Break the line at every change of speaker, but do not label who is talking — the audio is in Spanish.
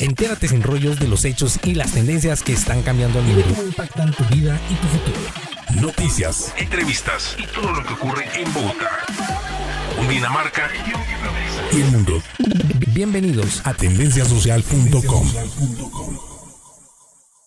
Entérate sin rollos de los hechos y las tendencias que están cambiando al mundo.
cómo impactan tu vida y tu futuro.
Noticias, entrevistas y todo lo que ocurre en Bogotá, Dinamarca y el mundo.
Bienvenidos
a tendenciasocial.com.